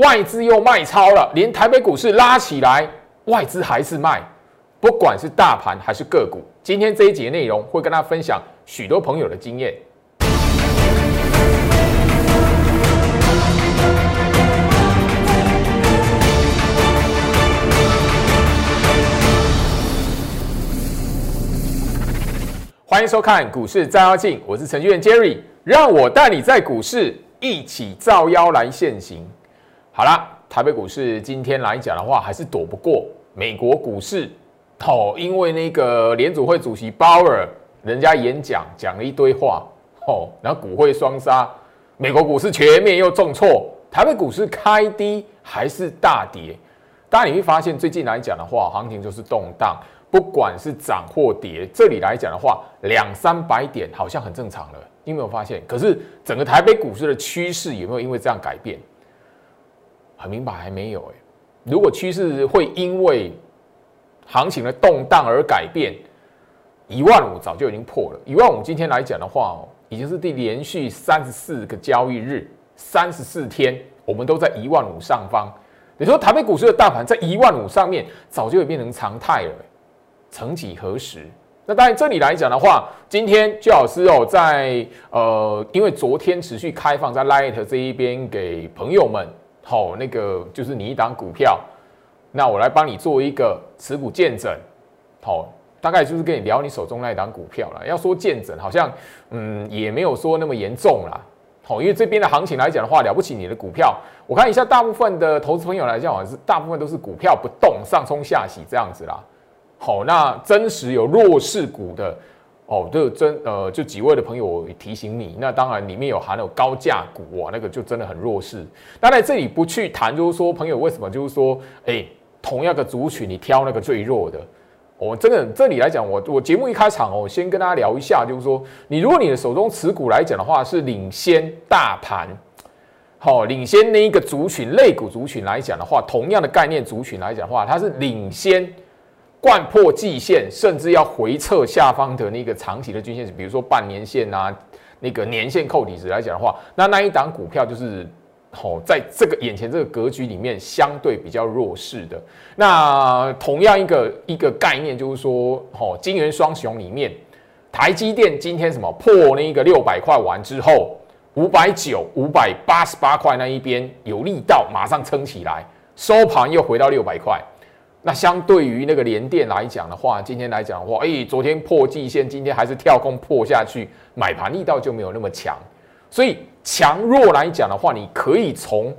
外资又卖超了，连台北股市拉起来，外资还是卖，不管是大盘还是个股。今天这一节内容会跟大家分享许多朋友的经验。欢迎收看股市照妖镜，我是程序员 Jerry，让我带你在股市一起照妖来现行。好啦，台北股市今天来讲的话，还是躲不过美国股市哦，因为那个联储会主席鲍尔人家演讲讲了一堆话哦，然后股汇双杀，美国股市全面又重挫，台北股市开低还是大跌。当然你会发现，最近来讲的话，行情就是动荡。不管是涨或跌，这里来讲的话，两三百点好像很正常了。你有没有发现？可是整个台北股市的趋势有没有因为这样改变？很明白，还没有哎。如果趋势会因为行情的动荡而改变，一万五早就已经破了。一万五今天来讲的话哦，已经是第连续三十四个交易日，三十四天我们都在一万五上方。你说台北股市的大盘在一万五上面，早就已变成常态了。曾几何时？那当然，这里来讲的话，今天居老师哦，在呃，因为昨天持续开放在 Light 这一边给朋友们，好，那个就是你一档股票，那我来帮你做一个持股见证，好，大概就是跟你聊你手中那一档股票了。要说见证，好像嗯也没有说那么严重啦，好，因为这边的行情来讲的话，了不起你的股票，我看一下大部分的投资朋友来讲，好像是大部分都是股票不动，上冲下洗这样子啦。好，那真实有弱势股的哦，就真呃，就几位的朋友提醒你，那当然里面有含有高价股哇，那个就真的很弱势。那在这里不去谈，就是说朋友为什么就是说，哎，同样的族群你挑那个最弱的，我真的这里来讲，我我节目一开场哦，先跟大家聊一下，就是说你如果你的手中持股来讲的话，是领先大盘，好，领先那一个族群类股族群来讲的话，同样的概念族群来讲的话，它是领先。贯破季线，甚至要回撤下方的那个长期的均线比如说半年线啊，那个年线扣底值来讲的话，那那一档股票就是哦，在这个眼前这个格局里面相对比较弱势的。那同样一个一个概念就是说，哦，金元双雄里面，台积电今天什么破那个六百块完之后，五百九、五百八十八块那一边有力道，马上撑起来，收盘又回到六百块。那相对于那个联电来讲的话，今天来讲的话，哎，昨天破季线，今天还是跳空破下去，买盘力道就没有那么强。所以强弱来讲的话，你可以从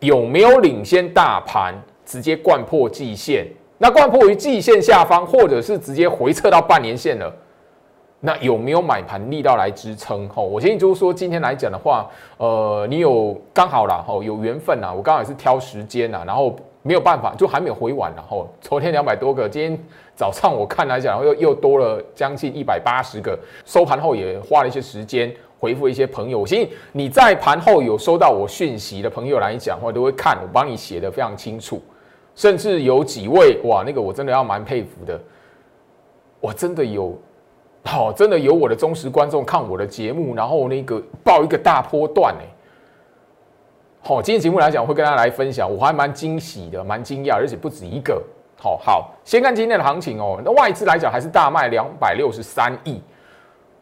有没有领先大盘，直接贯破季线，那贯破于季线下方，或者是直接回撤到半年线了，那有没有买盘力道来支撑？吼，我建议就是说，今天来讲的话，呃，你有刚好啦，吼，有缘分呐，我刚好也是挑时间呐，然后。没有办法，就还没有回完。然后昨天两百多个，今天早上我看来讲，又又多了将近一百八十个。收盘后也花了一些时间回复一些朋友。我相信你在盘后有收到我讯息的朋友来讲，或都会看我帮你写的非常清楚。甚至有几位哇，那个我真的要蛮佩服的。我真的有，好，真的有我的忠实观众看我的节目，然后那个报一个大波段哎。好，今天节目来讲，会跟大家来分享，我还蛮惊喜的，蛮惊讶，而且不止一个。好好，先看今天的行情哦。那外资来讲，还是大卖两百六十三亿。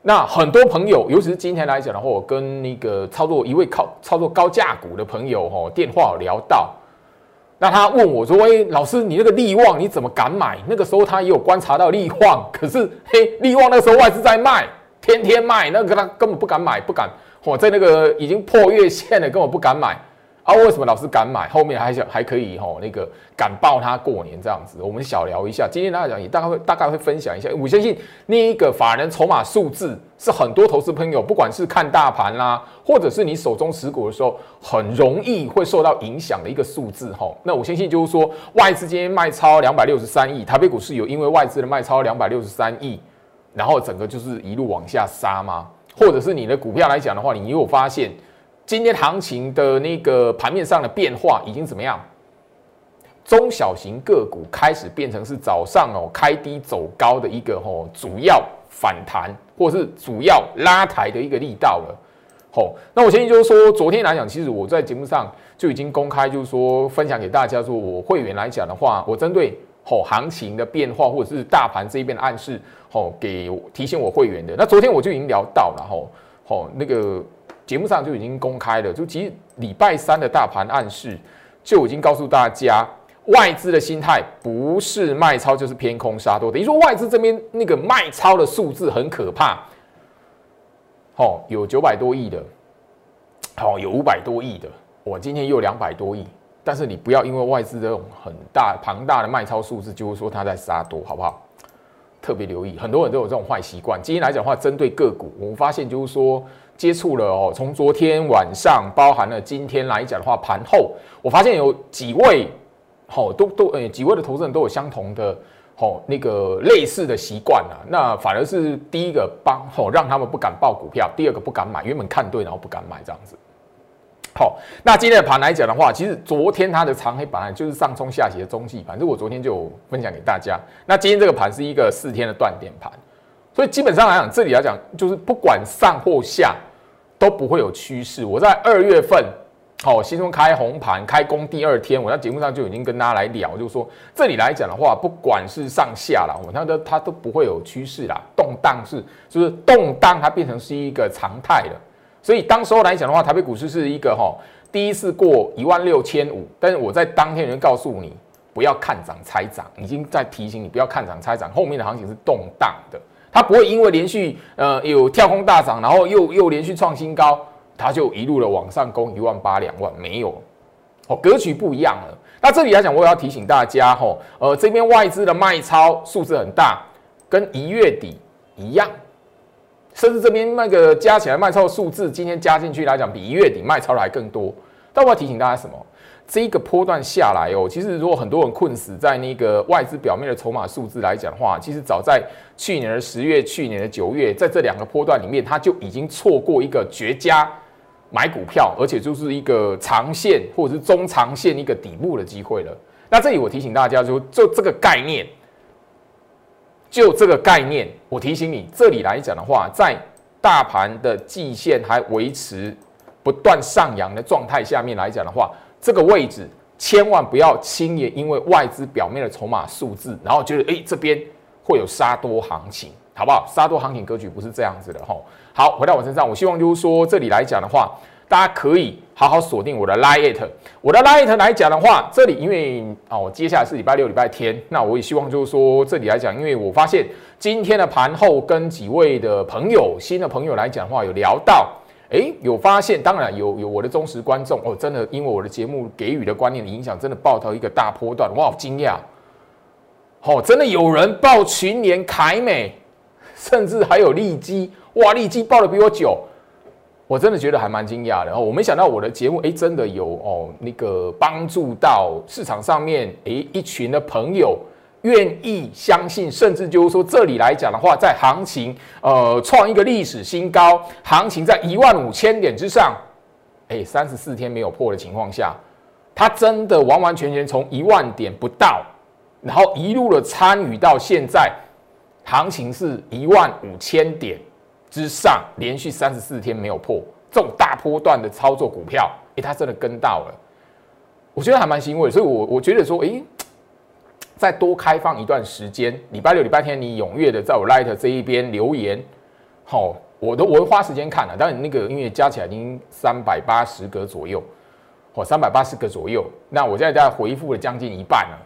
那很多朋友，尤其是今天来讲的话，我跟那个操作一位靠操作高价股的朋友，哈，电话聊到，那他问我说：“哎，老师，你那个利旺你怎么敢买？那个时候他也有观察到利旺，可是嘿，利旺那时候外资在卖，天天卖，那个他根本不敢买，不敢。我在那个已经破月线了，根本不敢买。”啊，为什么老师敢买？后面还想还可以吼，那个敢报他过年这样子，我们小聊一下。今天大家讲也大概会大概会分享一下。我相信那一个法人筹码数字是很多投资朋友，不管是看大盘啦，或者是你手中持股的时候，很容易会受到影响的一个数字吼。那我相信就是说，外资今天卖超两百六十三亿，台北股市有因为外资的卖超两百六十三亿，然后整个就是一路往下杀吗？或者是你的股票来讲的话，你有发现？今天行情的那个盘面上的变化已经怎么样？中小型个股开始变成是早上哦开低走高的一个哦主要反弹或是主要拉抬的一个力道了。好，那我建议就是说，昨天来讲，其实我在节目上就已经公开，就是说分享给大家，说我会员来讲的话，我针对吼行情的变化或者是大盘这一边的暗示，吼给提醒我会员的。那昨天我就已经聊到了，吼吼那个节目上就已经公开了，就其实礼拜三的大盘暗示就已经告诉大家。外资的心态不是卖超就是偏空杀多，等于说外资这边那个卖超的数字很可怕。哦，有九百多亿的，哦，有五百多亿的，我今天又两百多亿。但是你不要因为外资这种很大庞大的卖超数字，就是说他在杀多，好不好？特别留意，很多人都有这种坏习惯。今天来讲的话，针对个股，我们发现就是说接触了哦，从昨天晚上包含了今天来讲的话，盘后我发现有几位。好，都都诶，几位的投资人都有相同的好那个类似的习惯啊。那反而是第一个帮好让他们不敢报股票，第二个不敢买，原本看对然后不敢买这样子。好，那今天的盘来讲的话，其实昨天它的长黑板就是上冲下斜的中继盘，这我昨天就分享给大家。那今天这个盘是一个四天的断点盘，所以基本上来讲，这里来讲就是不管上或下都不会有趋势。我在二月份。好，新中开红盘，开工第二天，我在节目上就已经跟大家来聊，就是说这里来讲的话，不管是上下了，我它的它都不会有趋势啦，动荡是就是动荡，它变成是一个常态了。所以当时候来讲的话，台北股市是一个哈第一次过一万六千五，但是我在当天就告诉你不要看涨猜涨，已经在提醒你不要看涨猜涨，后面的行情是动荡的，它不会因为连续呃有跳空大涨，然后又又连续创新高。它就一路的往上攻一万八两万没有，哦，格局不一样了。那这里来讲，我也要提醒大家，吼，呃，这边外资的卖超数字很大，跟一月底一样，甚至这边那个加起来卖超的数字，今天加进去来讲，比一月底卖超的还更多。但我要提醒大家什么？这个波段下来哦，其实如果很多人困死在那个外资表面的筹码数字来讲的话，其实早在去年的十月、去年的九月，在这两个波段里面，它就已经错过一个绝佳。买股票，而且就是一个长线或者是中长线一个底部的机会了。那这里我提醒大家，就就这个概念，就这个概念，我提醒你，这里来讲的话，在大盘的季线还维持不断上扬的状态下面来讲的话，这个位置千万不要轻易因为外资表面的筹码数字，然后觉得哎这边会有杀多行情，好不好？杀多行情格局不是这样子的哈。好，回到我身上，我希望就是说，这里来讲的话，大家可以好好锁定我的 Lite。我的 Lite 来讲的话，这里因为啊，我接下来是礼拜六、礼拜天，那我也希望就是说，这里来讲，因为我发现今天的盘后跟几位的朋友、新的朋友来讲的话，有聊到，哎，有发现，当然有有我的忠实观众哦，真的因为我的节目给予的观念的影响，真的爆到一个大波段，哇，惊讶！哦，真的有人报群联、凯美，甚至还有利基。哇！利基报的比我久，我真的觉得还蛮惊讶的。哦，我没想到我的节目，哎，真的有哦，那个帮助到市场上面，哎，一群的朋友愿意相信，甚至就是说，这里来讲的话，在行情呃创一个历史新高，行情在一万五千点之上，哎，三十四天没有破的情况下，它真的完完全全从一万点不到，然后一路的参与到现在，行情是一万五千点。之上连续三十四天没有破这种大波段的操作股票，哎，它真的跟到了，我觉得还蛮欣慰，所以，我我觉得说，哎，再多开放一段时间，礼拜六、礼拜天，你踊跃的在我 Light 这一边留言，好，我都我会花时间看了，当然那个因为加起来已经三百八十个左右，哦，三百八十个左右，那我现在在回复了将近一半了，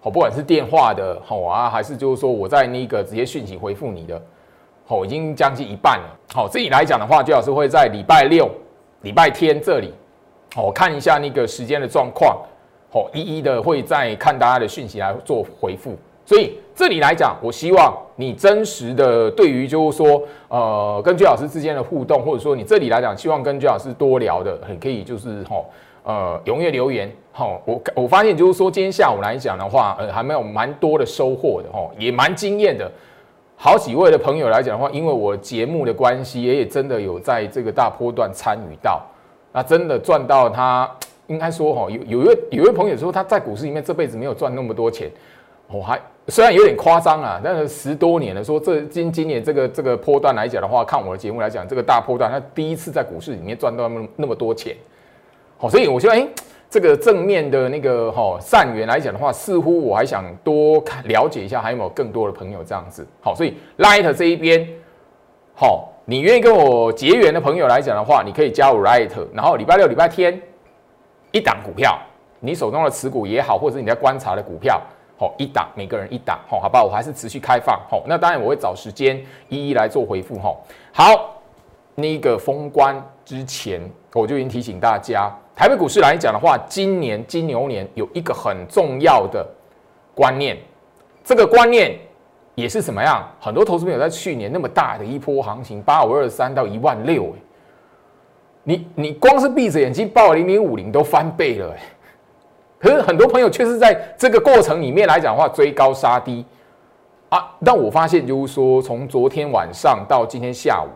好，不管是电话的，好啊，还是就是说我在那个直接讯息回复你的。好，已经将近一半了。好，这里来讲的话，最好是会在礼拜六、礼拜天这里，好，看一下那个时间的状况，哦，一一的会再看大家的讯息来做回复。所以这里来讲，我希望你真实的对于就是说，呃，跟居老师之间的互动，或者说你这里来讲，希望跟居老师多聊的，很可以就是吼，呃，踊跃留言。吼，我我发现就是说，今天下午来讲的话，呃，还没有蛮多的收获的，吼，也蛮惊艳的。好几位的朋友来讲的话，因为我节目的关系，也也真的有在这个大波段参与到，那真的赚到他，应该说哈，有有一位有一位朋友说他在股市里面这辈子没有赚那么多钱，我还虽然有点夸张啊，但是十多年了，说这今今年这个这个波段来讲的话，看我的节目来讲，这个大波段，他第一次在股市里面赚到那么那么多钱，好，所以我觉得，哎，这个正面的那个哈善缘来讲的话，似乎我还想多看了解一下，还有没有更多的朋友这样子，好，所以 Light 这一边，好，你愿意跟我结缘的朋友来讲的话，你可以加入 Light，然后礼拜六、礼拜天一档股票，你手中的持股也好，或者你在观察的股票。好，一档每个人一档，好，好吧，我还是持续开放，好，那当然我会找时间一一来做回复，哈，好，那个封关之前，我就已经提醒大家，台北股市来讲的话，今年金牛年有一个很重要的观念，这个观念也是什么样？很多投资朋友在去年那么大的一波行情，八五二三到一万六，你你光是闭着眼睛报零零五零都翻倍了，哎。可是很多朋友却是在这个过程里面来讲的话，追高杀低啊。但我发现就是说，从昨天晚上到今天下午，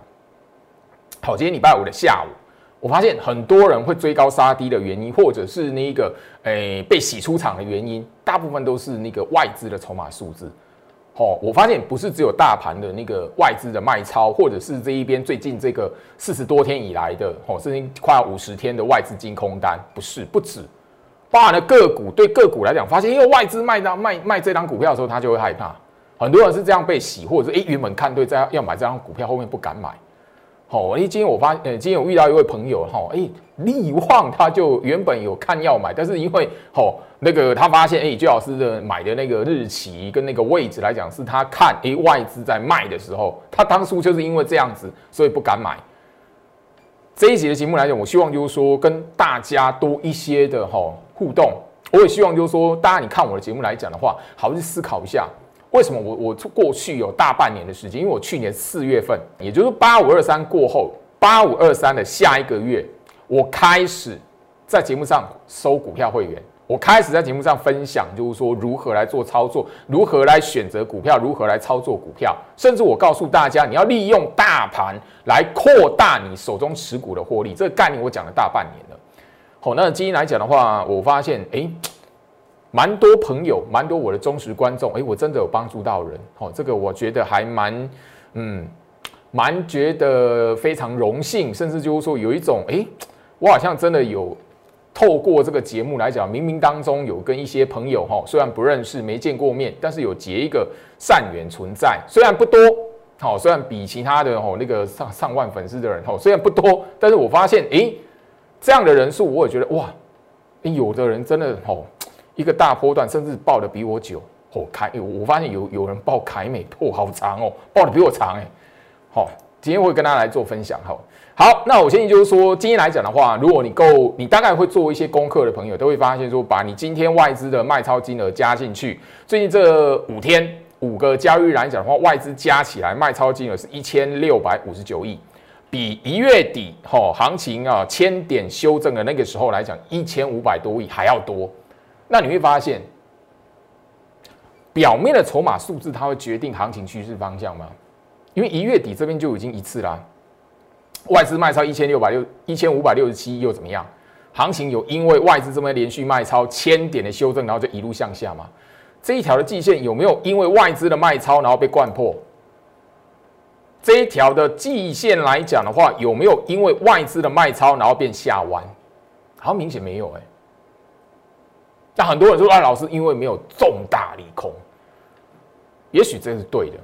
好，今天礼拜五的下午，我发现很多人会追高杀低的原因，或者是那个诶被洗出场的原因，大部分都是那个外资的筹码数字。哦，我发现不是只有大盘的那个外资的卖超，或者是这一边最近这个四十多天以来的哦，甚至快五十天的外资净空单，不是不止。包含的个股，对个股来讲，发现因为外资卖到卖卖这张股票的时候，他就会害怕。很多人是这样被洗，或者是诶原本看对在要买这张股票，后面不敢买。好，诶今天我发，呃今天我遇到一位朋友，哈，诶力旺他就原本有看要买，但是因为好那个他发现，诶，最老师的买的那个日期跟那个位置来讲，是他看诶外资在卖的时候，他当初就是因为这样子，所以不敢买。这一集的节目来讲，我希望就是说跟大家多一些的哈互动。我也希望就是说，大家你看我的节目来讲的话，好去思考一下，为什么我我过去有大半年的时间，因为我去年四月份，也就是八五二三过后，八五二三的下一个月，我开始在节目上收股票会员。我开始在节目上分享，就是说如何来做操作，如何来选择股票，如何来操作股票，甚至我告诉大家，你要利用大盘来扩大你手中持股的获利。这个概念我讲了大半年了。好，那今天来讲的话，我发现哎，蛮多朋友，蛮多我的忠实观众，哎，我真的有帮助到人。好，这个我觉得还蛮，嗯，蛮觉得非常荣幸，甚至就是说有一种，哎，我好像真的有。透过这个节目来讲，冥冥当中有跟一些朋友哈，虽然不认识、没见过面，但是有结一个善缘存在。虽然不多，好，虽然比其他的吼那个上上万粉丝的人吼，虽然不多，但是我发现，哎，这样的人数，我也觉得哇，有的人真的吼一个大波段，甚至报的比我久，哦，凯，我发现有有人报凯美，哦，好长哦，报的比我长哎，好，今天会跟大家来做分享哈。好，那我建议就是说，今天来讲的话，如果你够，你大概会做一些功课的朋友，都会发现说，把你今天外资的卖超金额加进去，最近这五天五个交易日来讲的话，外资加起来卖超金额是一千六百五十九亿，比一月底哈行情啊千点修正的那个时候来讲，一千五百多亿还要多。那你会发现，表面的筹码数字它会决定行情趋势方向吗？因为一月底这边就已经一次啦。外资卖超一千六百六一千五百六十七又怎么样？行情有因为外资这么连续卖超千点的修正，然后就一路向下吗？这一条的季线有没有因为外资的卖超然后被灌破？这一条的季线来讲的话，有没有因为外资的卖超然后变下弯？好像明显没有哎。那很多人说啊，老师因为没有重大利空，也许这是对的。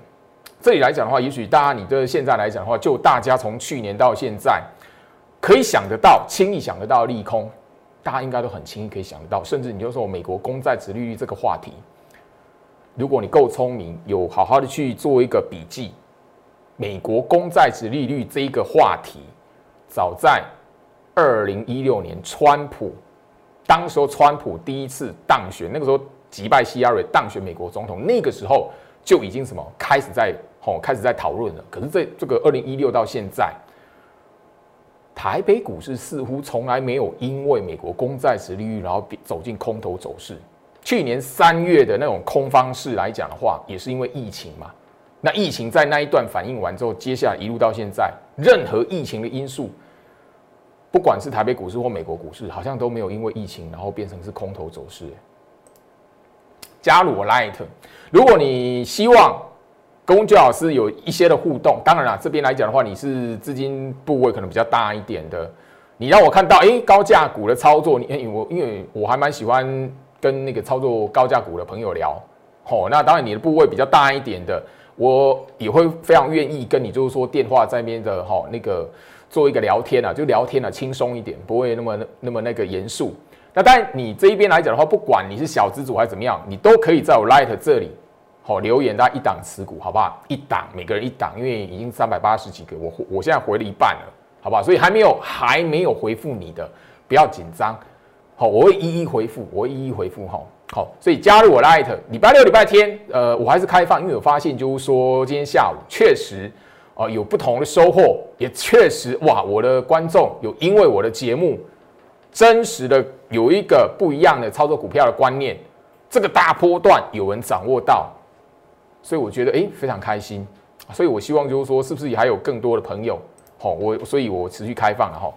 这里来讲的话，也许大家你的现在来讲的话，就大家从去年到现在，可以想得到、轻易想得到利空，大家应该都很轻易可以想得到。甚至你就说美国公债殖利率这个话题，如果你够聪明，有好好的去做一个笔记，美国公债殖利率这一个话题，早在二零一六年，川普当时候川普第一次当选，那个时候击败希拉蕊当选美国总统，那个时候就已经什么开始在。哦，开始在讨论了。可是这这个二零一六到现在，台北股市似乎从来没有因为美国公债值利率然后走进空头走势。去年三月的那种空方式来讲的话，也是因为疫情嘛。那疫情在那一段反应完之后，接下来一路到现在，任何疫情的因素，不管是台北股市或美国股市，好像都没有因为疫情然后变成是空头走势。加入我 Light。如果你希望跟焦老师有一些的互动，当然了，这边来讲的话，你是资金部位可能比较大一点的，你让我看到哎高价股的操作，你我因为我还蛮喜欢跟那个操作高价股的朋友聊，哦，那当然你的部位比较大一点的，我也会非常愿意跟你就是说电话在边的哈那个做一个聊天啊，就聊天啊轻松一点，不会那么那么那个严肃。那当然你这一边来讲的话，不管你是小资主还是怎么样，你都可以在我 Light 这里。好，留言大家一档持股，好不好？一档，每个人一档，因为已经三百八十几个，我我现在回了一半了，好不好？所以还没有还没有回复你的，不要紧张。好，我会一一回复，我会一一回复。哈，好，所以加入我 Light，，礼拜六、礼拜天，呃，我还是开放，因为我发现就是说今天下午确实哦有不同的收获，也确实哇，我的观众有因为我的节目真实的有一个不一样的操作股票的观念，这个大波段有人掌握到。所以我觉得哎非常开心，所以我希望就是说是不是也还有更多的朋友，好我所以我持续开放了哈。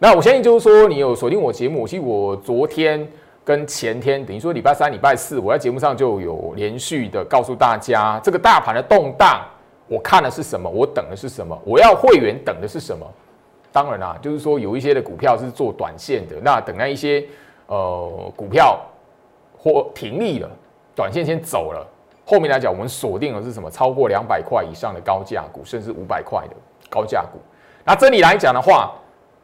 那我相信就是说你有锁定我节目，其实我昨天跟前天等于说礼拜三、礼拜四我在节目上就有连续的告诉大家这个大盘的动荡，我看的是什么，我等的是什么，我要会员等的是什么。当然啦，就是说有一些的股票是做短线的，那等那一些呃股票或停利了，短线先走了。后面来讲，我们锁定的是什么？超过两百块以上的高价股，甚至五百块的高价股。那这里来讲的话，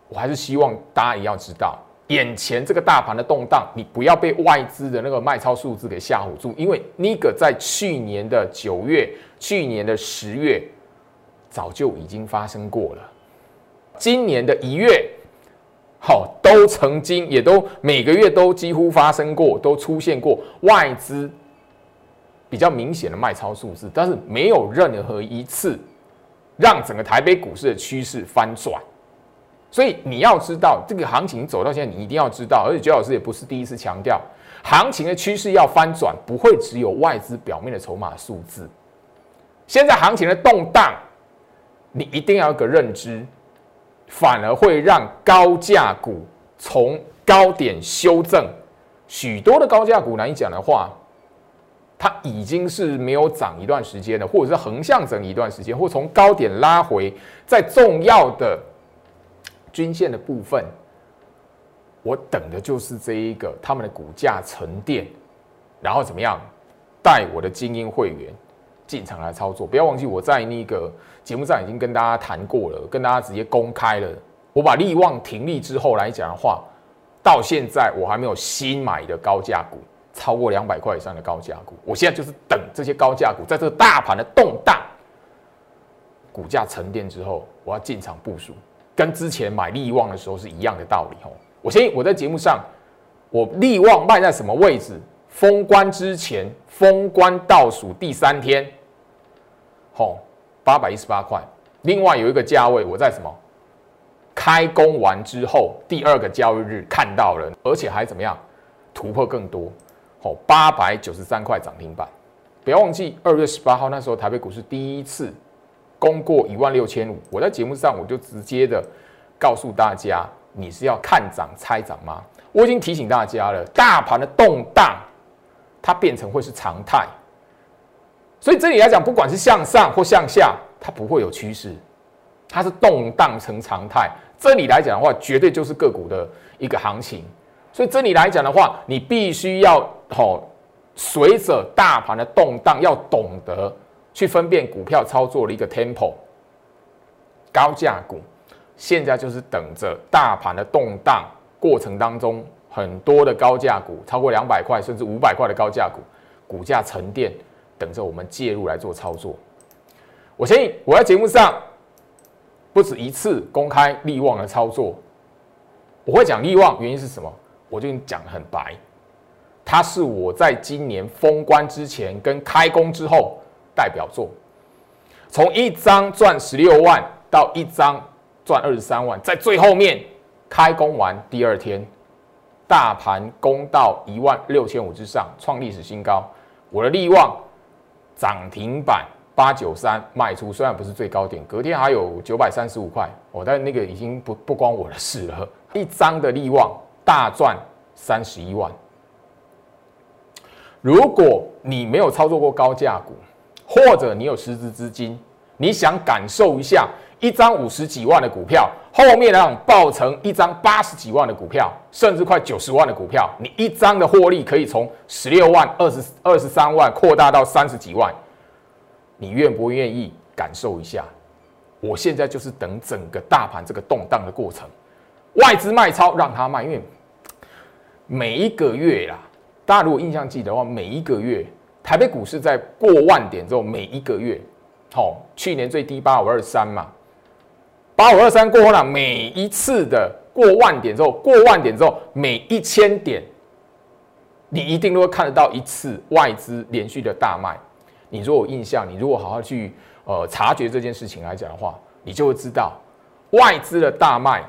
我还是希望大家也要知道，眼前这个大盘的动荡，你不要被外资的那个卖超数字给吓唬住，因为那个在去年的九月、去年的十月，早就已经发生过了。今年的一月，好，都曾经也都每个月都几乎发生过，都出现过外资。比较明显的卖超数字，但是没有任何一次让整个台北股市的趋势翻转。所以你要知道，这个行情走到现在，你一定要知道。而且周老师也不是第一次强调，行情的趋势要翻转，不会只有外资表面的筹码数字。现在行情的动荡，你一定要有个认知，反而会让高价股从高点修正。许多的高价股来讲的话。它已经是没有涨一段时间了，或者是横向整理一段时间，或从高点拉回，在重要的均线的部分，我等的就是这一个他们的股价沉淀，然后怎么样带我的精英会员进场来操作。不要忘记我在那个节目上已经跟大家谈过了，跟大家直接公开了。我把利旺停利之后来讲的话，到现在我还没有新买的高价股。超过两百块以上的高价股，我现在就是等这些高价股在这个大盘的动荡、股价沉淀之后，我要进场部署，跟之前买利旺的时候是一样的道理哦。我先我在节目上，我利旺卖在什么位置？封关之前，封关倒数第三天，吼，八百一十八块。另外有一个价位，我在什么？开工完之后第二个交易日看到了，而且还怎么样？突破更多。好，八百九十三块涨停板，不要忘记二月十八号那时候台北股市第一次攻过一万六千五，我在节目上我就直接的告诉大家，你是要看涨猜涨吗？我已经提醒大家了，大盘的动荡它变成会是常态，所以这里来讲，不管是向上或向下，它不会有趋势，它是动荡成常态。这里来讲的话，绝对就是个股的一个行情。所以这里来讲的话，你必须要好，随着大盘的动荡，要懂得去分辨股票操作的一个 tempo。高价股现在就是等着大盘的动荡过程当中，很多的高价股超过两百块甚至五百块的高价股，股价沉淀，等着我们介入来做操作。我相信我在节目上不止一次公开利旺的操作，我会讲利旺原因是什么？我就讲的很白，它是我在今年封关之前跟开工之后代表作，从一张赚十六万到一张赚二十三万，在最后面开工完第二天，大盘攻到一万六千五之上，创历史新高，我的利旺涨停板八九三卖出，虽然不是最高点，隔天还有九百三十五块，我但那个已经不不关我的事了，一张的利旺。大赚三十一万，如果你没有操作过高价股，或者你有实质资金，你想感受一下一张五十几万的股票，后面让爆成一张八十几万的股票，甚至快九十万的股票，你一张的获利可以从十六万、二十二十三万扩大到三十几万，你愿不愿意感受一下？我现在就是等整个大盘这个动荡的过程，外资卖超让它卖，因为每一个月啦，大家如果印象记得话，每一个月。台北股市在过万点之后，每一个月，好，去年最低八五二三嘛，八五二三过后呢，每一次的过万点之后，过万点之后，每一千点，你一定都会看得到一次外资连续的大卖。你如果有印象，你如果好好去呃察觉这件事情来讲的话，你就会知道外资的大卖，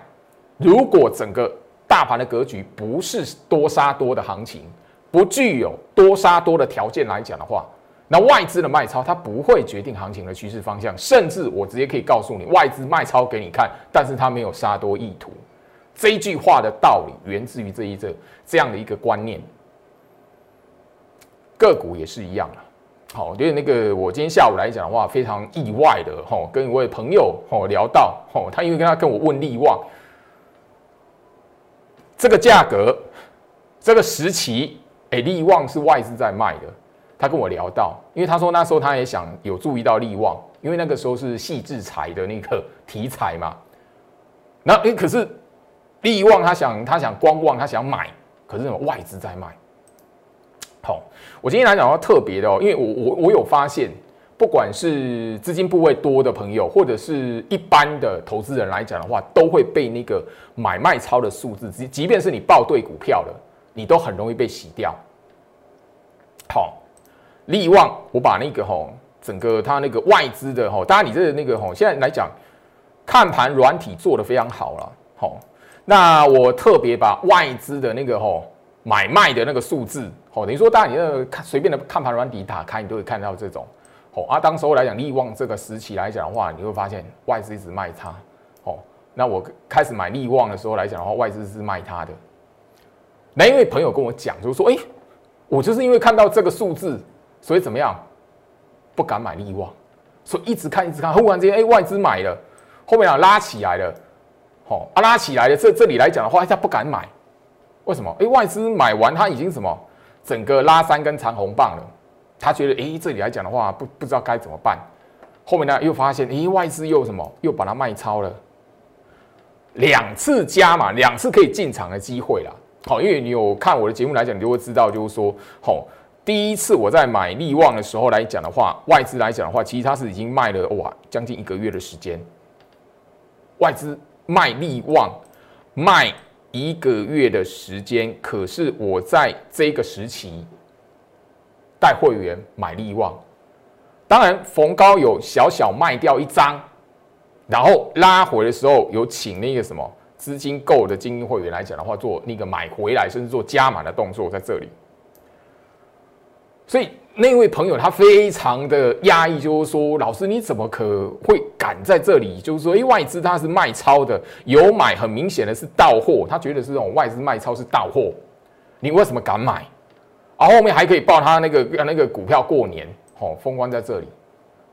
如果整个大盘的格局不是多杀多的行情。不具有多杀多的条件来讲的话，那外资的卖超它不会决定行情的趋势方向，甚至我直接可以告诉你，外资卖超给你看，但是它没有杀多意图。这一句话的道理源自于这一这这样的一个观念，个股也是一样啊。好，因为那个我今天下午来讲的话，非常意外的哈，跟一位朋友哦聊到哦，他因为跟他跟我问利旺这个价格，这个时期。哎，利旺是外资在卖的。他跟我聊到，因为他说那时候他也想有注意到利旺，因为那个时候是细制裁的那个 题材嘛。那哎，可是利旺他想他想观望，他想买，可是什么外资在卖。好，我今天来讲的话特别的哦，因为我我我有发现，不管是资金部位多的朋友，或者是一般的投资人来讲的话，都会被那个买卖超的数字，即即便是你报对股票的。你都很容易被洗掉。好，利旺，我把那个吼，整个它那个外资的吼，当然你这那个吼，现在来讲，看盘软体做的非常好了。好，那我特别把外资的那个吼买卖的那个数字，吼，等于说，当然你那个看随便的看盘软体打开，你都会看到这种。好，啊，当时候来讲，利旺这个时期来讲的话，你会发现外资一直卖它。哦，那我开始买利旺的时候来讲的话，外资是卖它的。那一位朋友跟我讲，就是说，哎，我就是因为看到这个数字，所以怎么样，不敢买利旺，所以一直看，一直看，忽然之间，哎，外资买了，后面啊拉起来了，好啊拉起来了，这这里来讲的话，他不敢买，为什么？哎，外资买完，他已经什么，整个拉三根长红棒了，他觉得，哎，这里来讲的话，不不知道该怎么办，后面呢又发现，哎，外资又什么，又把它卖超了，两次加嘛，两次可以进场的机会了。好，因为你有看我的节目来讲，你就会知道，就是说，好，第一次我在买利旺的时候来讲的话，外资来讲的话，其实它是已经卖了哇，将近一个月的时间。外资卖利旺卖一个月的时间，可是我在这个时期带会员买利旺，当然逢高有小小卖掉一张，然后拉回的时候有请那个什么。资金够的精英会员来讲的话，做那个买回来，甚至做加码的动作在这里。所以那位朋友他非常的压抑，就是说，老师你怎么可会敢在这里？就是说，哎，外资他是卖超的，有买很明显的是到货，他觉得是这种外资卖超是到货，你为什么敢买？然后面还可以报他那个那个股票过年，哦，封关在这里，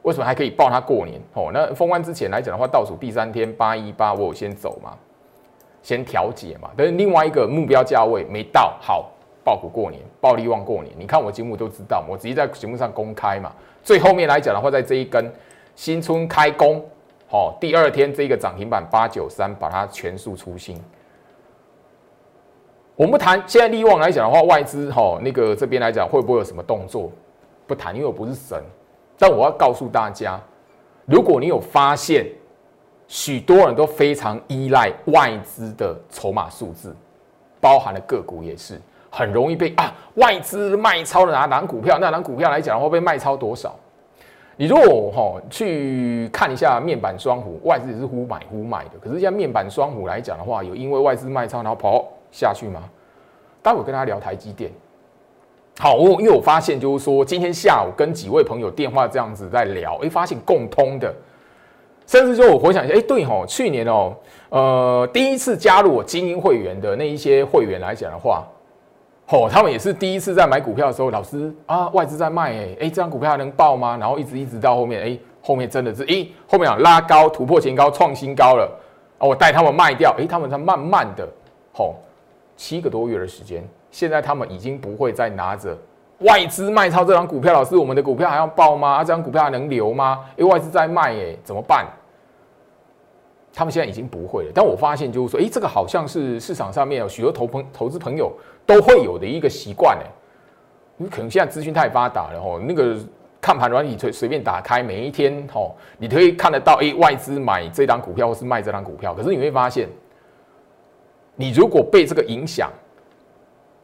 为什么还可以报他过年？哦，那封关之前来讲的话，倒数第三天八一八，我有先走嘛。先调节嘛，但是另外一个目标价位没到，好爆股过年，暴利旺过年。你看我节目都知道，我直接在节目上公开嘛。最后面来讲的话，在这一根新春开工，好，第二天这个涨停板八九三，把它全数出新。我们不谈现在利旺来讲的话，外资哈那个这边来讲会不会有什么动作？不谈，因为我不是神。但我要告诉大家，如果你有发现。许多人都非常依赖外资的筹码数字，包含了个股也是很容易被啊外资卖超的哪档股票，那档股票来讲会被卖超多少？你如果哈去看一下面板双虎，外资也是忽买忽卖的，可是像面板双虎来讲的话，有因为外资卖超然后跑下去吗？待会跟他聊台积电。好，我因为我发现就是说今天下午跟几位朋友电话这样子在聊，哎，发现共通的。甚至说我回想一下，哎，对吼，去年哦，呃，第一次加入我精英会员的那一些会员来讲的话，哦，他们也是第一次在买股票的时候，老师啊，外资在卖，哎哎，这张股票还能爆吗？然后一直一直到后面，哎，后面真的是，哎，后面啊拉高突破前高创新高了，啊，我带他们卖掉，哎，他们才慢慢的，吼，七个多月的时间，现在他们已经不会再拿着外资卖超这张股票，老师，我们的股票还要爆吗？啊，这张股票还能留吗？哎，外资在卖，哎，怎么办？他们现在已经不会了，但我发现就是说，哎，这个好像是市场上面有许多投朋投资朋友都会有的一个习惯，哎，你可能现在资讯太发达了，吼，那个看盘软体随随便打开，每一天，吼，你可以看得到，哎，外资买这张股票或是卖这张股票，可是你会发现，你如果被这个影响，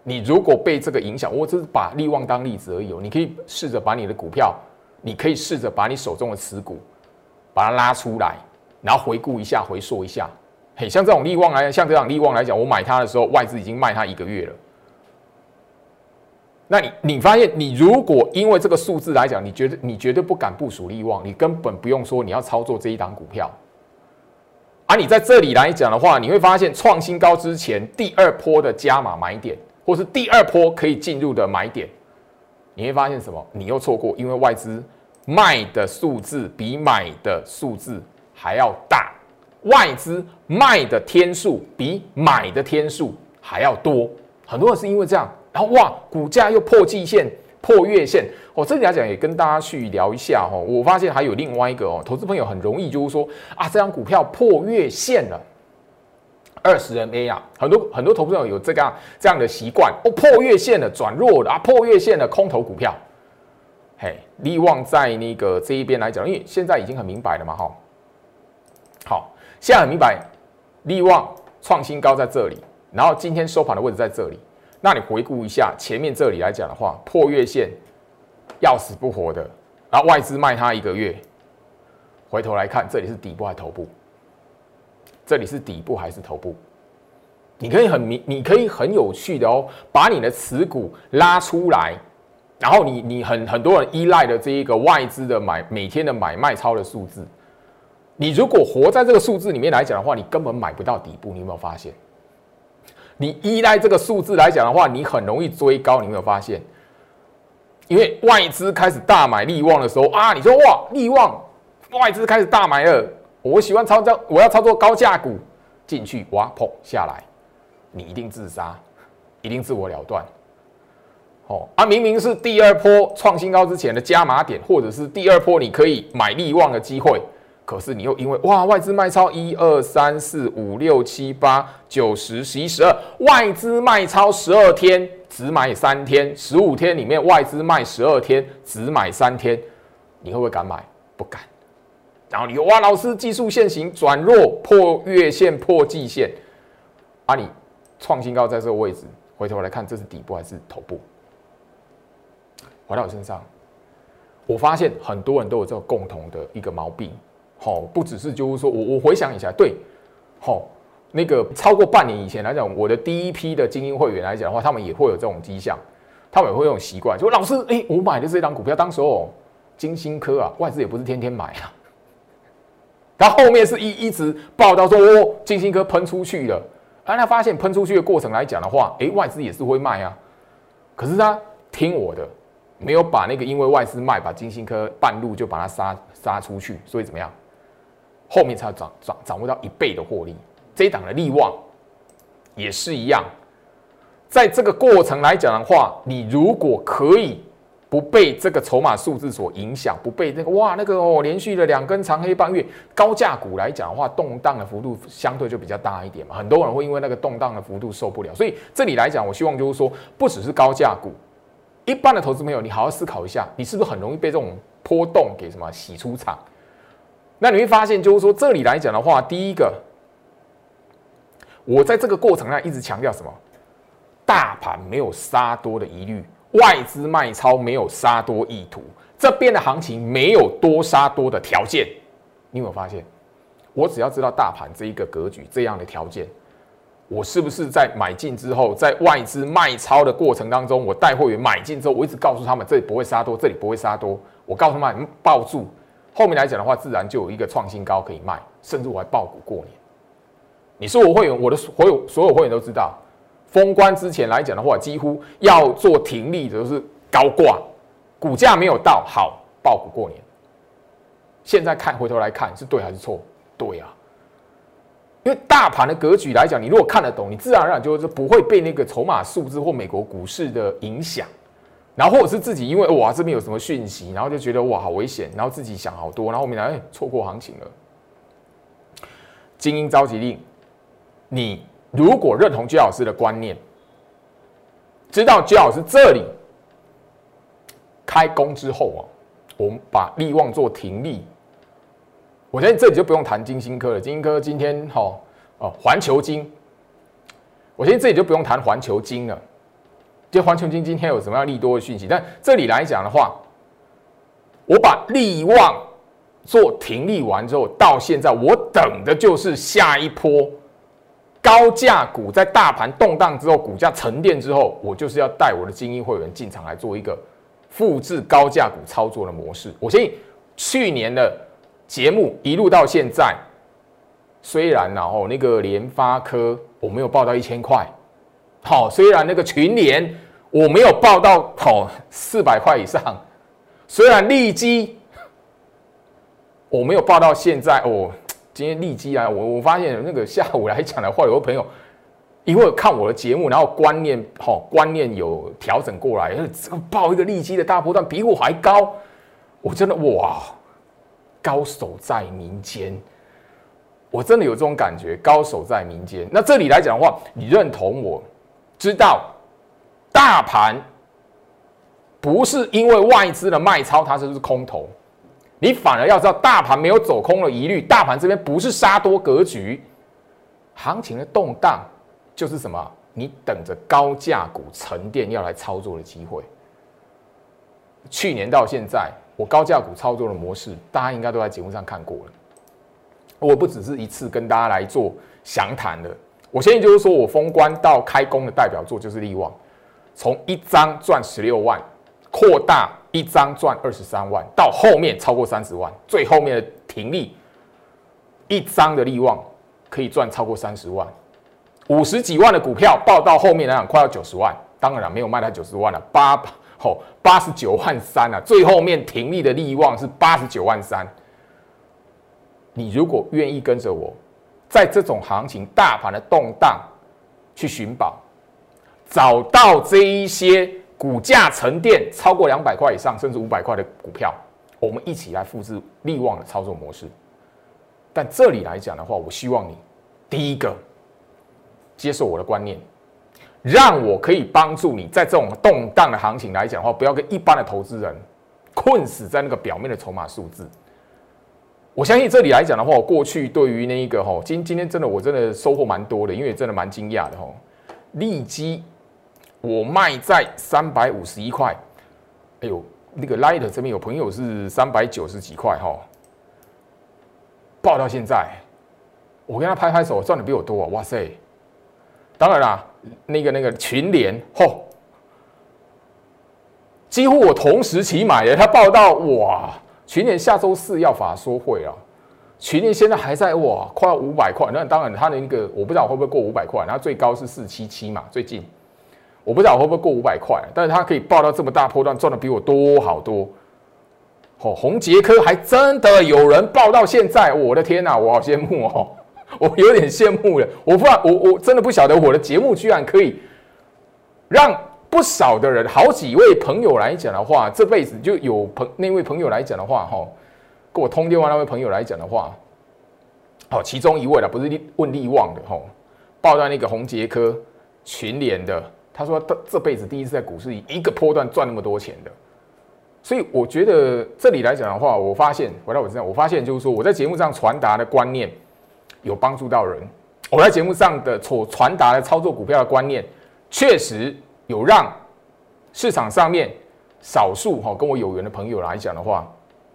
你如果被这个影响，我只是把利旺当例子而已，哦你可以试着把你的股票，你可以试着把你手中的持股，把它拉出来。然后回顾一下，回溯一下，嘿，像这种利旺来，像这样利旺来讲，我买它的时候，外资已经卖它一个月了。那你你发现，你如果因为这个数字来讲，你觉得你绝对不敢部署利旺，你根本不用说你要操作这一档股票。而你在这里来讲的话，你会发现创新高之前第二波的加码买点，或是第二波可以进入的买点，你会发现什么？你又错过，因为外资卖的数字比买的数字。还要大，外资卖的天数比买的天数还要多，很多人是因为这样，然后哇，股价又破季线、破月线。我这里来讲也跟大家去聊一下哈。我发现还有另外一个哦，投资朋友很容易就是说啊，这张股票破月线了，二十 MA 啊，很多很多投资朋友有这个这样的习惯哦，破月线了转弱了啊，破月线的空头股票，嘿，利旺在那个这一边来讲，因为现在已经很明白了嘛哈。现在很明白，利旺创新高在这里，然后今天收盘的位置在这里。那你回顾一下前面这里来讲的话，破月线要死不活的，然后外资卖它一个月，回头来看这里是底部还是头部？这里是底部还是头部？你可以很明，你可以很有趣的哦，把你的持股拉出来，然后你你很很多人依赖的这一个外资的买每天的买卖超的数字。你如果活在这个数字里面来讲的话，你根本买不到底部。你有没有发现？你依赖这个数字来讲的话，你很容易追高。你有没有发现？因为外资开始大买利旺的时候啊，你说哇，利旺外资开始大买了，我喜欢操作，我要操作高价股进去，哇，砰下来，你一定自杀，一定自我了断。哦，啊，明明是第二波创新高之前的加码点，或者是第二波你可以买利旺的机会。可是你又因为哇外资卖超一二三四五六七八九十十一十二外资卖超十二天只买三天十五天里面外资卖十二天只买三天，你会不会敢买？不敢。然后你哇老师技术线型转弱破月线破季线啊你创新高在这个位置，回头来看这是底部还是头部？回到我身上，我发现很多人都有这个共同的一个毛病。好，不只是就是说我我回想一下，对，好，那个超过半年以前来讲，我的第一批的精英会员来讲的话，他们也会有这种迹象，他们也会有这种习惯，就老师，哎，我买的这张股票，当时哦，金星科啊，外资也不是天天买啊，然后后面是一一直报道说，哦，金星科喷出去了，啊，他发现喷出去的过程来讲的话，哎，外资也是会卖啊，可是他听我的，没有把那个因为外资卖，把金星科半路就把它杀杀出去，所以怎么样？后面才掌掌掌握到一倍的获利，这一档的利旺也是一样。在这个过程来讲的话，你如果可以不被这个筹码数字所影响，不被那个哇那个哦连续的两根长黑半月高价股来讲的话，动荡的幅度相对就比较大一点嘛。很多人会因为那个动荡的幅度受不了，所以这里来讲，我希望就是说，不只是高价股，一般的投资朋友，你好好思考一下，你是不是很容易被这种波动给什么洗出场？那你会发现，就是说这里来讲的话，第一个，我在这个过程上一直强调什么？大盘没有杀多的疑虑，外资卖超没有杀多意图，这边的行情没有多杀多的条件。你有没有发现？我只要知道大盘这一个格局这样的条件，我是不是在买进之后，在外资卖超的过程当中，我带货员买进之后，我一直告诉他们这里不会杀多，这里不会杀多，我告诉他们抱住。后面来讲的话，自然就有一个创新高可以卖，甚至我还爆股过年。你是我会员，我的所有所有会员都知道，封关之前来讲的话，几乎要做停利的都是高挂，股价没有到好爆股过年。现在看回头来看是对还是错？对啊，因为大盘的格局来讲，你如果看得懂，你自然而然就是不会被那个筹码数字或美国股市的影响。然后或者是自己因为哇这边有什么讯息，然后就觉得哇好危险，然后自己想好多，然后后面来错过行情了。精英召集令，你如果认同居老师的观念，知道居老师这里开工之后啊，我们把利旺做停利。我觉得这里就不用谈金星科了，金星科今天哈哦环球金，我觉得这里就不用谈环球金了。就环球金今天有什么样利多的讯息？但这里来讲的话，我把利旺做停利完之后，到现在我等的就是下一波高价股，在大盘动荡之后，股价沉淀之后，我就是要带我的精英会员进场来做一个复制高价股操作的模式。我相信去年的节目一路到现在，虽然然后那个联发科我没有报到一千块，好，虽然那个群联。我没有报到好四百块以上，虽然利基我没有报到现在，哦，今天利基啊，我我发现那个下午来讲的话，有个朋友因为看我的节目，然后观念好观念有调整过来，这个报一个利基的大波段比我还高，我真的哇，高手在民间，我真的有这种感觉，高手在民间。那这里来讲的话，你认同我知道。大盘不是因为外资的卖超，它就是空头。你反而要知道，大盘没有走空的疑虑。大盘这边不是杀多格局，行情的动荡就是什么？你等着高价股沉淀要来操作的机会。去年到现在，我高价股操作的模式，大家应该都在节目上看过了。我不只是一次跟大家来做详谈的，我现在就是说我封关到开工的代表作就是利旺。从一张赚十六万，扩大一张赚二十三万，到后面超过三十万，最后面的停利，一张的利旺可以赚超过三十万，五十几万的股票报到后面来讲快要九十万，当然了没有卖到九十万了，八吼八十九万三啊，最后面停利的利旺是八十九万三。你如果愿意跟着我，在这种行情大盘的动荡去寻宝。找到这一些股价沉淀超过两百块以上，甚至五百块的股票，我们一起来复制利旺的操作模式。但这里来讲的话，我希望你第一个接受我的观念，让我可以帮助你在这种动荡的行情来讲的话，不要跟一般的投资人困死在那个表面的筹码数字。我相信这里来讲的话，我过去对于那一个哈，今今天真的我真的收获蛮多的，因为真的蛮惊讶的哈，利基。我卖在三百五十一块，哎呦，那个 Light 这边有朋友是三百九十几块哈，报到现在，我跟他拍拍手，赚的比我多啊，哇塞！当然啦，那个那个群联嚯，几乎我同时期买的，他报到哇，群联下周四要法说会啊，群联现在还在哇，快五百块，那当然他的那个我不知道会不会过五百块，然后最高是四七七嘛，最近。我不知道会不会过五百块，但是他可以报到这么大波段，赚的比我多好多。哦，红杰科还真的有人报到现在，我的天哪，我好羡慕哦，我有点羡慕了。我不知道，我我真的不晓得我的节目居然可以让不少的人，好几位朋友来讲的话，这辈子就有朋那位朋友来讲的话，哈，跟我通电话那位朋友来讲的话，哦，其中一位了，不是问利旺的，哈，报到那个红杰科群联的。他说：“他这辈子第一次在股市一个波段赚那么多钱的，所以我觉得这里来讲的话，我发现回到我身上，我发现就是说我在节目上传达的观念有帮助到人。我在节目上的所传达的操作股票的观念，确实有让市场上面少数哈跟我有缘的朋友来讲的话，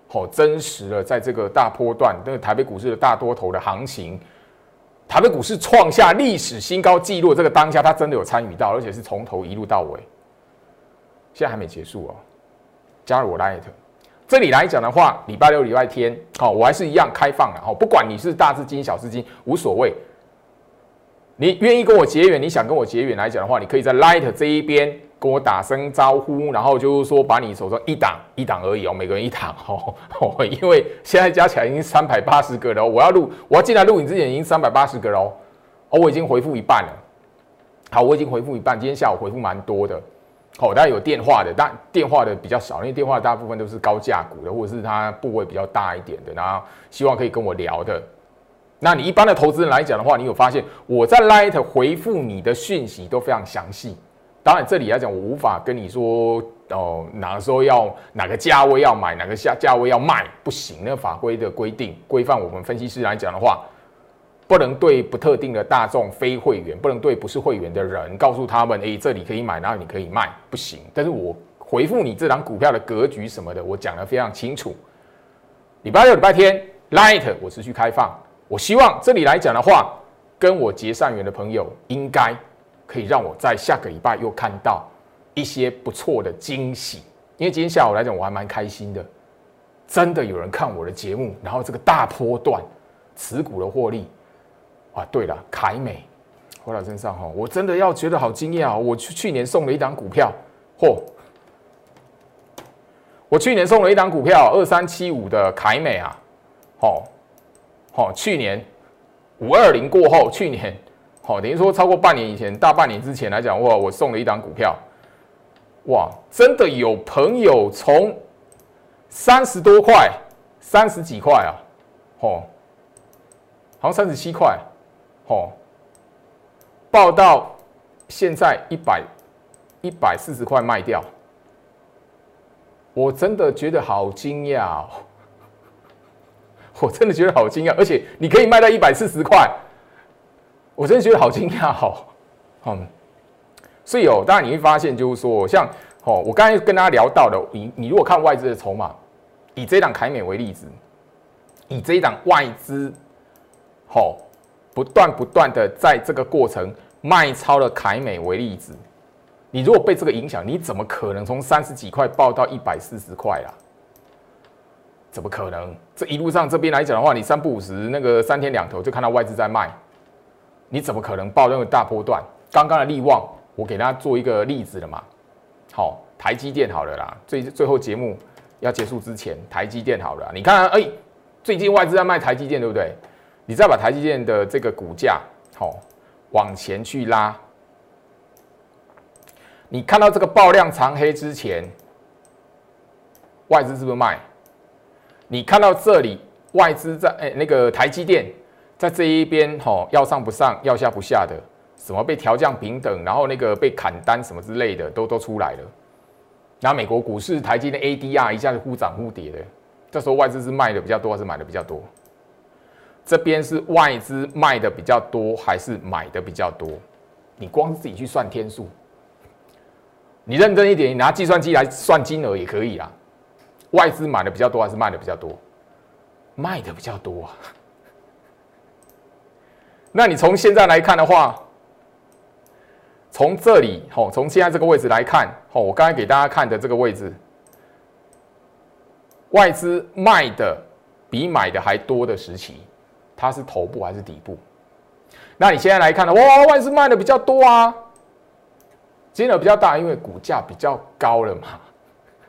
好真实的在这个大波段，那个台北股市的大多头的行情。”台北股市创下历史新高纪录，这个当下他真的有参与到，而且是从头一路到尾。现在还没结束哦，加入我 Light。这里来讲的话，礼拜六、礼拜天，好，我还是一样开放的，哦，不管你是大资金、小资金，无所谓。你愿意跟我结缘，你想跟我结缘来讲的话，你可以在 Light 这一边跟我打声招呼，然后就是说把你手上一档一档而已哦，每个人一档哦，因为现在加起来已经三百八十个了，我要录，我要进来录影之前已经三百八十个了，哦，我已经回复一半了，好，我已经回复一半，今天下午回复蛮多的，好，当然有电话的，但电话的比较少，因为电话大部分都是高价股的，或者是它部位比较大一点的，然后希望可以跟我聊的。那你一般的投资人来讲的话，你有发现我在 Light 回复你的讯息都非常详细。当然这里来讲，我无法跟你说哦，哪个时候要哪个价位要买，哪个价价位要卖，不行。那法规的规定规范，我们分析师来讲的话，不能对不特定的大众非会员，不能对不是会员的人告诉他们，哎，这里可以买，那里可以卖，不行。但是我回复你这张股票的格局什么的，我讲的非常清楚。礼拜六、礼拜天 Light 我持续开放。我希望这里来讲的话，跟我结善缘的朋友，应该可以让我在下个礼拜又看到一些不错的惊喜。因为今天下午来讲，我还蛮开心的，真的有人看我的节目，然后这个大波段持股的获利啊。对了，凯美回到身上哈，我真的要觉得好惊讶哦。我去去年送了一档股票，嚯！我去年送了一档股票，二三七五的凯美啊，哦。哦，去年五二零过后，去年，好，等于说超过半年以前，大半年之前来讲，哇，我送了一档股票，哇，真的有朋友从三十多块、三十几块啊，哦，好像三十七块，哦，报到现在一百一百四十块卖掉，我真的觉得好惊讶哦。我真的觉得好惊讶，而且你可以卖到一百四十块，我真的觉得好惊讶，好，嗯，所以哦，当然你会发现，就是说，像哦，我刚才跟大家聊到的，你你如果看外资的筹码，以这档凯美为例子，以这一档外资，好，不断不断的在这个过程卖超了凯美为例子，你如果被这个影响，你怎么可能从三十几块爆到一百四十块啦？怎么可能？这一路上这边来讲的话，你三不五十那个三天两头就看到外资在卖，你怎么可能报那个大波段？刚刚的利旺，我给大家做一个例子了嘛。好，台积电好了啦。最最后节目要结束之前，台积电好了。你看，哎，最近外资在卖台积电，对不对？你再把台积电的这个股价好往前去拉，你看到这个爆量长黑之前，外资是不是卖？你看到这里，外资在哎，那个台积电在这一边吼，要上不上，要下不下的，什么被调降平等，然后那个被砍单什么之类的，都都出来了。然后美国股市台积电 ADR 一下子忽涨忽跌的，这时候外资是卖的比较多还是买的比较多？这边是外资卖的比较多还是买的比较多？你光自己去算天数，你认真一点，你拿计算机来算金额也可以啊。外资买的比较多还是卖的比较多？卖的比较多啊。那你从现在来看的话，从这里吼，从现在这个位置来看吼，我刚才给大家看的这个位置，外资卖的比买的还多的时期，它是头部还是底部？那你现在来看呢？哇，外资卖的比较多啊，金额比较大，因为股价比较高了嘛。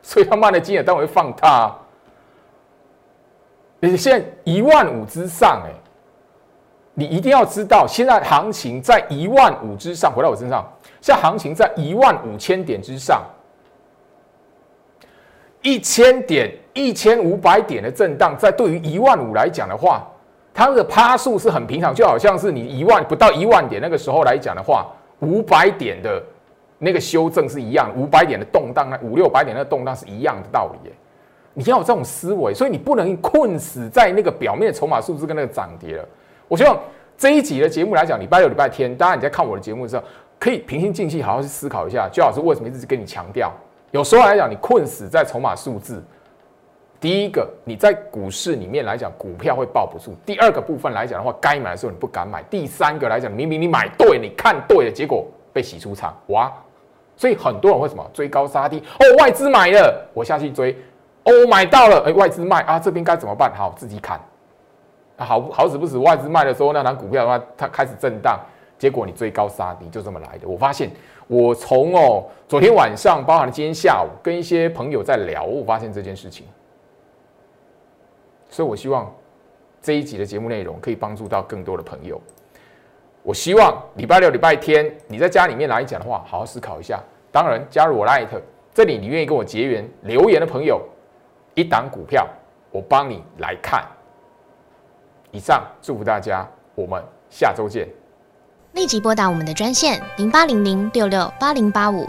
所以他卖的金额当然会放大。你现在一万五之上，哎，你一定要知道，现在行情在一万五之上。回到我身上，现在行情在一万五千点之上，一千点、一千五百点的震荡，在对于一万五来讲的话，它的趴数是很平常，就好像是你一万不到一万点那个时候来讲的话，五百点的。那个修正是一样，五百点的动荡，那五六百点的动荡是一样的道理。你要有这种思维，所以你不能困死在那个表面筹码数字跟那个涨跌了。我希望这一集的节目来讲，礼拜六、礼拜天，当然你在看我的节目的时候，可以平心静气，好好去思考一下，最好是为什么一直跟你强调。有时候来讲，你困死在筹码数字，第一个你在股市里面来讲，股票会抱不住；第二个部分来讲的话，该买的时候你不敢买；第三个来讲，明明你买对，你看对了，结果被洗出场，哇！所以很多人为什么追高杀低？哦，外资买了，我下去追。哦，买到了，哎，外资卖啊，这边该怎么办？好，自己砍。好好死不死，外资卖的时候，那档股票的话，它开始震荡，结果你追高杀低就这么来的。我发现我从哦昨天晚上，包含了今天下午，跟一些朋友在聊，我发现这件事情。所以我希望这一集的节目内容可以帮助到更多的朋友。我希望礼拜六、礼拜天你在家里面来讲的话，好好思考一下。当然，加入我 Light，这里你愿意跟我结缘留言的朋友，一档股票我帮你来看。以上，祝福大家，我们下周见。立即拨打我们的专线零八零零六六八零八五